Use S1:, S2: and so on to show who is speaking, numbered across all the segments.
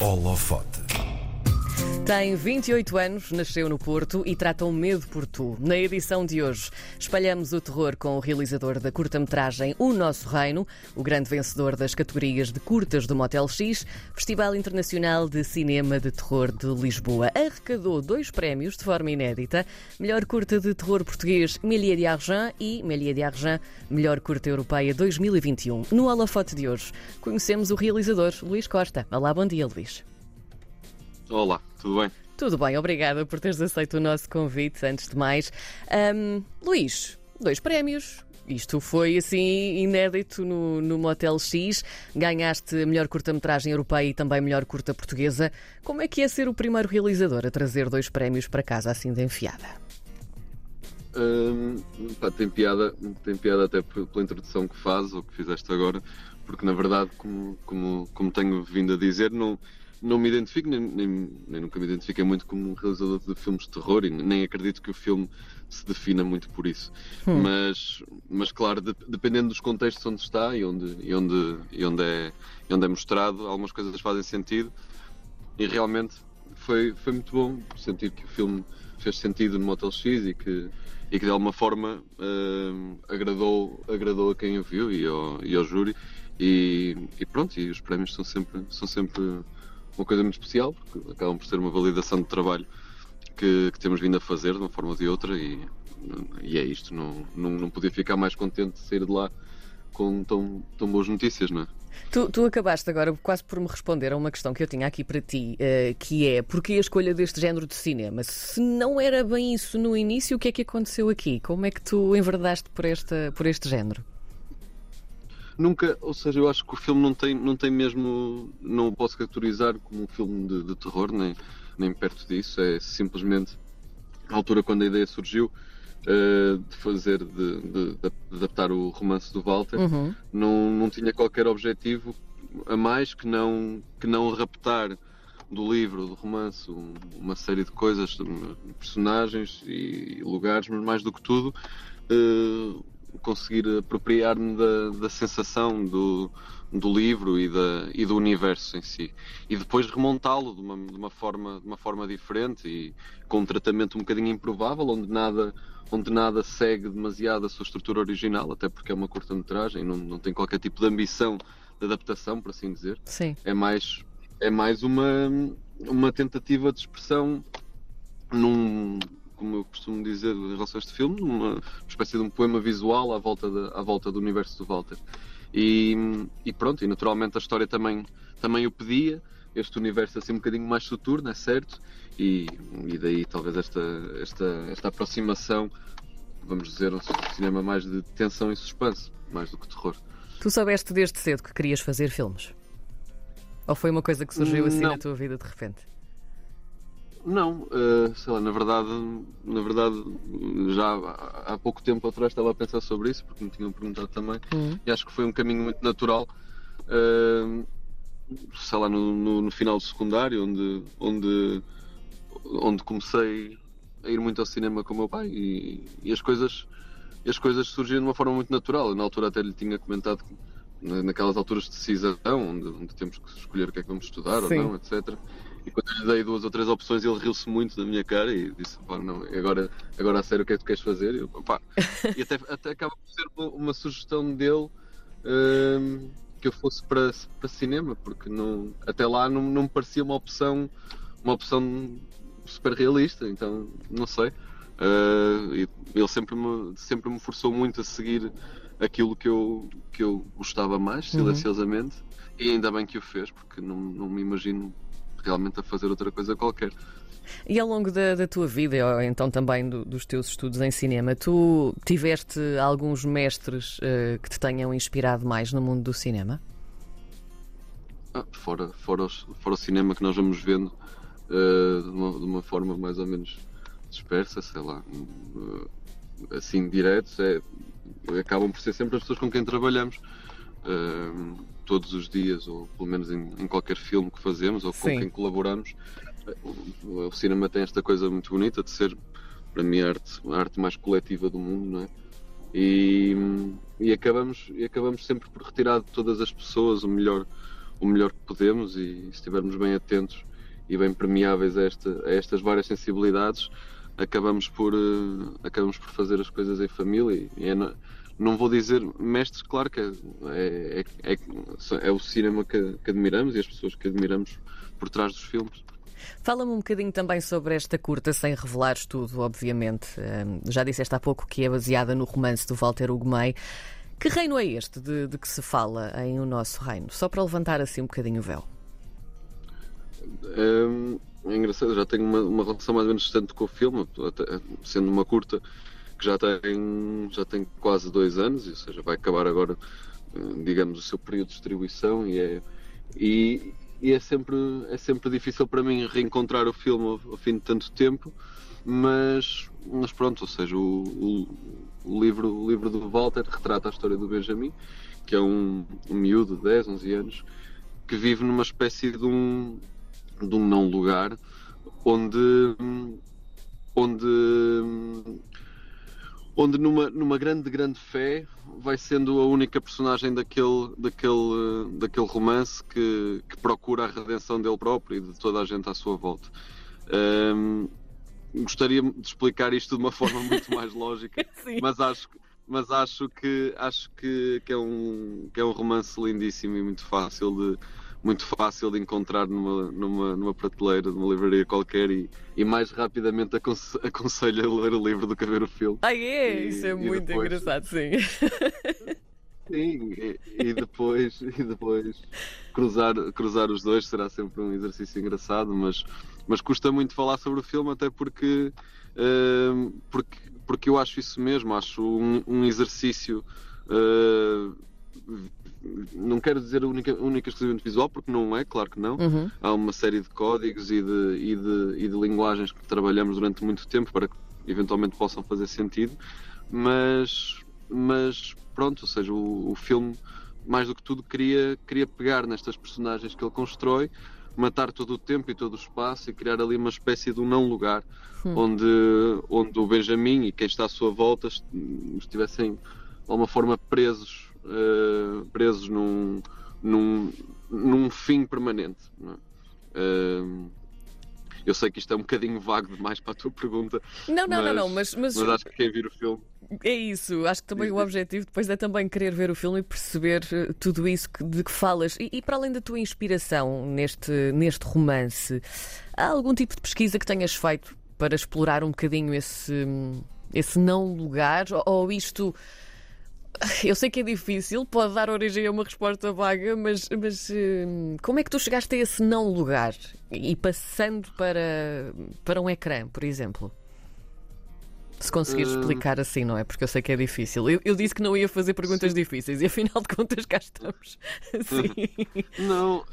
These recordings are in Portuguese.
S1: Holofote.
S2: Tem 28 anos, nasceu no Porto e trata o medo por tu. Na edição de hoje, espalhamos o terror com o realizador da curta-metragem O Nosso Reino, o grande vencedor das categorias de curtas do Motel X, Festival Internacional de Cinema de Terror de Lisboa. Arrecadou dois prémios de forma inédita: melhor curta de terror português Méliès de Argent e Méliès de Argent, melhor curta europeia 2021. No holofote de hoje, conhecemos o realizador Luís Costa. Olá, bom dia, Luís.
S3: Olá, tudo bem?
S2: Tudo bem, obrigada por teres aceito o nosso convite, antes de mais. Ahm, Luís, dois prémios. Isto foi assim inédito no, no Motel X. Ganhaste melhor curta-metragem europeia e também melhor curta portuguesa. Como é que é ser o primeiro realizador a trazer dois prémios para casa assim de enfiada?
S3: Hum, pá, tem piada, tem piada até pela introdução que fazes ou que fizeste agora, porque na verdade, como, como, como tenho vindo a dizer, não, não me identifico, nem, nem, nem nunca me identifiquei muito como um realizador de filmes de terror e nem acredito que o filme se defina muito por isso. Mas, mas claro, de- dependendo dos contextos onde está e onde, e onde, e onde, é, e onde é mostrado, algumas coisas fazem sentido e realmente foi, foi muito bom sentir que o filme fez sentido no Motel X e que, e que de alguma forma hum, agradou, agradou a quem o viu e ao, e ao júri e, e pronto, e os prémios são sempre, são sempre uma coisa muito especial porque acabam por ser uma validação de trabalho que, que temos vindo a fazer de uma forma ou de outra e, e é isto, não, não, não podia ficar mais contente de sair de lá com tão, tão boas notícias, não é?
S2: Tu, tu acabaste agora quase por me responder a uma questão que eu tinha aqui para ti, eh, que é porquê a escolha deste género de cinema? Se não era bem isso no início, o que é que aconteceu aqui? Como é que tu enverdaste por, esta, por este género?
S3: Nunca, ou seja, eu acho que o filme não tem, não tem mesmo, não o posso categorizar como um filme de, de terror, nem, nem perto disso. É simplesmente a altura quando a ideia surgiu eh, de fazer, de, de- de adaptar o romance do Walter,
S2: Uhum.
S3: não, não tinha qualquer objetivo a mais que não, que não raptar do livro, do romance, um- uma série de coisas, personagens e lugares, mas mais do que tudo, eh, conseguir apropriar-me da, da sensação do, do livro e, da, e do universo em si. E depois remontá-lo de uma, de, uma forma, de uma forma diferente e com um tratamento um bocadinho improvável, onde nada, onde nada segue demasiado a sua estrutura original, até porque é uma curta-metragem, não, não tem qualquer tipo de ambição de adaptação, por assim dizer
S2: Sim.
S3: é mais é mais uma uma tentativa de expressão num como eu costumo dizer em relação a este filme uma espécie de um poema visual à volta da, à volta do universo do Walter e, e pronto e naturalmente a história também também o pedia este universo assim um bocadinho mais soturno é certo e, e daí talvez esta esta esta aproximação vamos dizer um cinema mais de tensão e suspense mais do que terror
S2: Tu soubeste desde cedo que querias fazer filmes? Ou foi uma coisa que surgiu assim
S3: Não.
S2: na tua vida de repente?
S3: Não, eh, sei lá, na verdade, na verdade, já há há pouco tempo atrás estava a pensar sobre isso, porque me tinham perguntado também,
S2: Hum.
S3: e acho que foi um caminho muito natural, eh, sei lá, no, no- no final do secundário, onde, onde, onde comecei a ir muito ao cinema com o meu pai e, e as coisas as coisas surgiram de uma forma muito natural. Eu, na altura até lhe tinha comentado que na- naquelas alturas de decisão, onde, onde temos que escolher o que é que vamos estudar
S2: Sim.
S3: ou não, etc. E quando eu lhe dei duas ou três opções, ele riu-se muito da minha cara e disse: pá, não, agora, agora a sério, o que é que tu queres fazer? E, eu, "Pá." e até, até acaba por ser uma, uma sugestão dele hum, que eu fosse para, para cinema, porque não, até lá não, não me parecia uma opção, uma opção super realista, então não sei. Uh, ele sempre me, sempre me forçou muito a seguir aquilo que eu, que eu gostava mais,
S2: Uhum.
S3: silenciosamente, e ainda bem que o fez, porque não, não me imagino realmente a fazer outra coisa qualquer.
S2: E ao longo da, da tua vida, ou então também do- dos teus estudos em cinema, tu tiveste alguns mestres eh, que te tenham inspirado mais no mundo do cinema?
S3: Ah, fora, fora, os- fora o cinema que nós vamos vendo uh, de, uma, de uma forma mais ou menos dispersa, sei lá, uh, assim diretos, é, acabam por ser sempre as pessoas com quem trabalhamos uh, todos os dias, ou pelo menos em, em qualquer filme que fazemos, ou com
S2: Sim.
S3: quem colaboramos. O, o cinema tem esta coisa muito bonita de ser, para mim, a arte, a arte mais coletiva do mundo, não é? E, e acabamos, e acabamos sempre por retirar de todas as pessoas o melhor, o melhor que podemos e se estivermos bem atentos e bem permeáveis a, esta, a estas várias sensibilidades, acabamos por, uh, acabamos por fazer as coisas em família. E é, não vou dizer mestres, claro que é, é, é, é o cinema que, que, admiramos e as pessoas que admiramos por trás dos filmes.
S2: Fala-me um bocadinho também sobre esta curta, sem revelares tudo, obviamente. Um, já disseste há pouco que é baseada no romance do Walter Ugumei. Que reino é este de, de, que se fala em O Nosso Reino? Só para levantar assim um bocadinho o véu.
S3: É, é engraçado, já tenho uma, uma, relação mais ou menos distante com o filme, sendo uma curta que já tem, já tem quase dois anos, ou seja, vai acabar agora, eh, digamos, o seu período de distribuição e é, e, e é, sempre, é sempre difícil para mim reencontrar o filme ao, ao fim de tanto tempo, mas, mas pronto, ou seja, o, o, o, livro, o livro do Walter retrata a história do Benjamin, que é um, um miúdo de 10, 11 anos, que vive numa espécie de um, de um não lugar onde onde onde numa, numa grande, grande fé vai sendo a única personagem daquele, daquele, daquele romance que, que procura a redenção dele próprio e de toda a gente à sua volta. Um, gostaria de explicar isto de uma forma muito mais lógica, mas acho, mas acho que acho que, que, é um, que é um romance lindíssimo e muito fácil de muito fácil de encontrar numa, numa, numa prateleira de uma livraria qualquer e, e mais rapidamente aconse aconselho a ler o livro do que a ver o filme.
S2: Ah, é? E, Isso é muito depois... engraçado, sim.
S3: Sim, e, e, depois, e depois cruzar, cruzar os dois será sempre um exercício engraçado, mas, mas custa muito falar sobre o filme, até porque, uh, porque, porque eu acho isso mesmo, acho um, um exercício uh, não quero dizer única, única exclusivamente visual, porque não é, claro que não. Uhum. Há uma série de códigos e de, e, de, e de linguagens que trabalhamos durante muito tempo para que eventualmente possam fazer sentido, mas, mas pronto, ou seja, o, o filme, mais do que tudo, queria, queria pegar nestas personagens que ele constrói, matar todo o tempo e todo o espaço e criar ali uma espécie de um não lugar hum. onde, onde o Benjamin e quem está à sua volta estivessem de alguma forma presos uh, presos num, num, num fim permanente. Uh, eu sei que isto é um bocadinho vago demais para a tua pergunta.
S2: Não, não, mas, não, não, mas,
S3: mas, mas acho que quem vir o filme.
S2: É isso, acho que também o objetivo depois é também querer ver o filme e perceber eh, tudo isso de que falas. E, e, para além da tua inspiração neste, neste romance, há algum tipo de pesquisa que tenhas feito para explorar um bocadinho esse, esse não lugar? Ou isto eu sei que é difícil, pode dar origem a uma resposta vaga, mas, mas hum, como é que tu chegaste a esse não lugar e passando para, para um ecrã, por exemplo? Se conseguires uh... explicar assim, não é? Porque eu sei que é difícil. Eu, eu disse que não ia fazer perguntas Sim. difíceis e afinal de contas cá estamos. Sim.
S3: Não,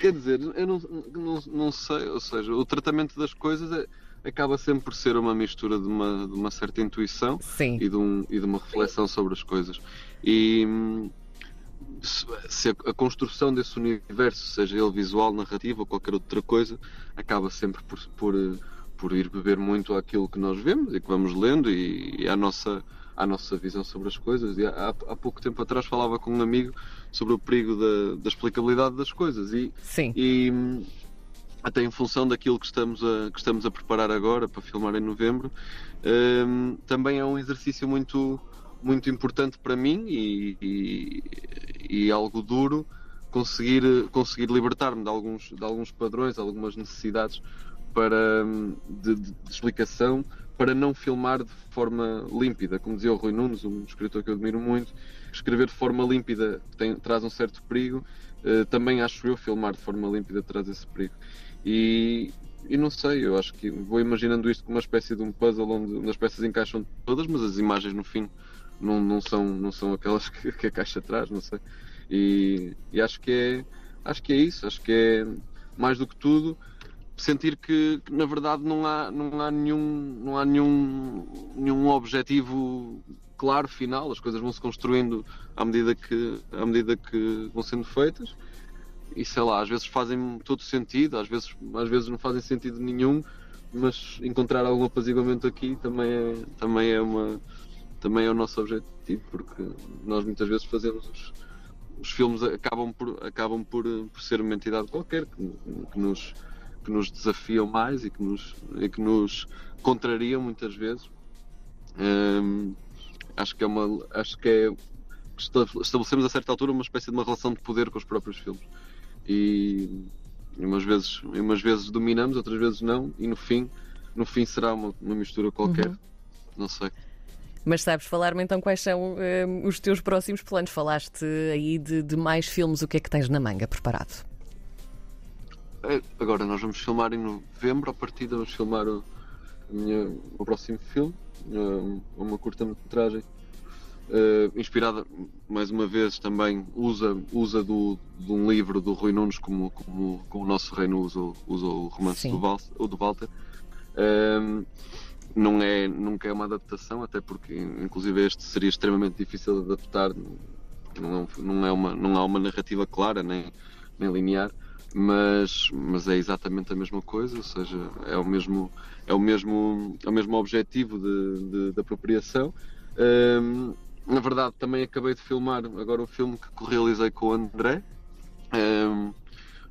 S3: quer dizer, eu não, não, não sei, ou seja, o tratamento das coisas é acaba sempre por ser uma mistura de uma, de uma certa intuição e de, um, e de uma reflexão sobre as coisas. E se a, a, construção desse universo, seja ele visual, narrativo ou qualquer outra coisa, acaba sempre por, por, por ir beber muito àquilo que nós vemos e que vamos lendo e, e à nossa à nossa visão sobre as coisas. E há, há, pouco tempo atrás falava com um amigo sobre o perigo da, da explicabilidade das coisas. E,
S2: Sim.
S3: E, até em função daquilo que estamos a, que estamos a preparar agora para filmar em novembro, um, também é um exercício muito, muito importante para mim e, e, e algo duro conseguir, conseguir libertar-me de alguns, de alguns padrões, algumas necessidades para, hum, de, de, explicação para não filmar de forma límpida. Como dizia o Rui Nunes, um escritor que eu admiro muito, escrever de forma límpida tem, traz um certo perigo. Uh, também acho eu filmar de forma límpida traz esse perigo. E, e não sei, eu acho que vou imaginando isto como uma espécie de um puzzle onde, as peças encaixam todas, mas as imagens no fim não, não, são, não são aquelas que, que a caixa traz, não sei. E, e, acho que é acho que é isso, acho que é mais do que tudo sentir que, que, na verdade não há, não há nenhum, não há nenhum, nenhum objetivo claro final, as coisas vão se construindo à medida que, à medida que vão sendo feitas e sei lá, às vezes fazem todo sentido, às vezes, às vezes não fazem sentido nenhum, mas encontrar algum apaziguamento aqui também é, também é uma também é o nosso objetivo, porque nós muitas vezes fazemos os, os filmes acabam por, acabam por, por ser uma entidade qualquer que, que nos, que nos desafiam mais e que nos, e que nos contrariam muitas vezes. Hum, acho que é uma. Acho que é. Estabelecemos a certa altura uma espécie de uma relação de poder com os próprios filmes. E, e umas vezes, umas vezes dominamos, outras vezes não, e no fim, no fim será uma, uma mistura qualquer. Uhum. Não sei.
S2: Mas sabes falar-me então quais são uh, os teus próximos planos? Falaste aí de, de, mais filmes, o que é que tens na manga preparado?
S3: É, agora nós vamos filmar em novembro, a partir de vamos filmar o, minha, o próximo filme, uh, uma curta-metragem. Uh, inspirada mais uma vez também usa usa do, de um livro do Rui Nunes como, como, como o nosso reino usa, usa o romance do, Val, do Walter uh, não é nunca é uma adaptação até porque inclusive este seria extremamente difícil de adaptar não, não é uma não há uma narrativa clara nem, nem linear mas, mas é exatamente a mesma coisa, ou seja, é o mesmo, é o mesmo, é o mesmo objetivo de, de, de apropriação. Um, na verdade, também acabei de filmar agora um filme que realizei com o André, um,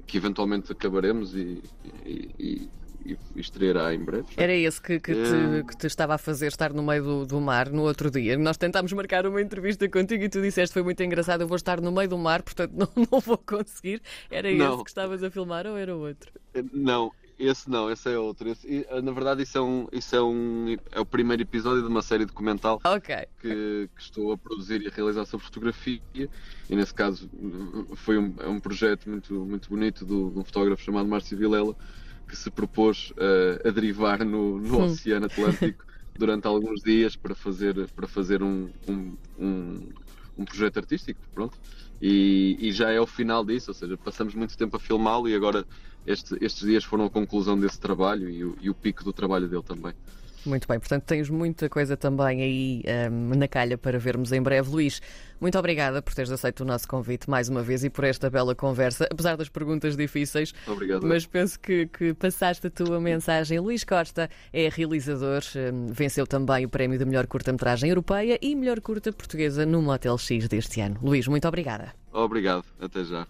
S3: que eventualmente acabaremos e, e, e, e estreará em breve.
S2: Era esse que, que, te, que, te, estava a fazer estar no meio do, do, mar no outro dia. Nós tentámos marcar uma entrevista contigo e tu disseste foi muito engraçado, eu vou estar no meio do mar, portanto não, não vou conseguir. Era não. esse que estavas a filmar ou era outro?
S3: Não, esse não, esse é outro. Esse, eh, na verdade, isso, é, um, isso é, um, é o primeiro episódio de uma série documental
S2: okay.
S3: que, que, estou a produzir e a realizar sobre fotografia. E nesse caso foi um, é um projeto muito, muito bonito do, de um fotógrafo chamado Márcio Vilela que se propôs uh, a derivar no, no Oceano Atlântico durante alguns dias para fazer, para fazer um, um, um, um projeto artístico. Pronto. E, e, já é o final disso, ou seja, passamos muito tempo a filmá-lo e agora este, estes dias foram a conclusão desse trabalho e o, e o pico do trabalho dele também.
S2: Muito bem, portanto tens muita coisa também aí um, na calha para vermos em breve. Luís, muito obrigada por teres aceito o nosso convite mais uma vez e por esta bela conversa, apesar das perguntas difíceis.
S3: Obrigado.
S2: Mas penso que, que passaste a tua mensagem. Luís Costa é realizador, um, venceu também o prémio de melhor curta-metragem europeia e melhor curta portuguesa no Motel X deste ano. Luís, muito obrigada.
S3: Obrigado, até já.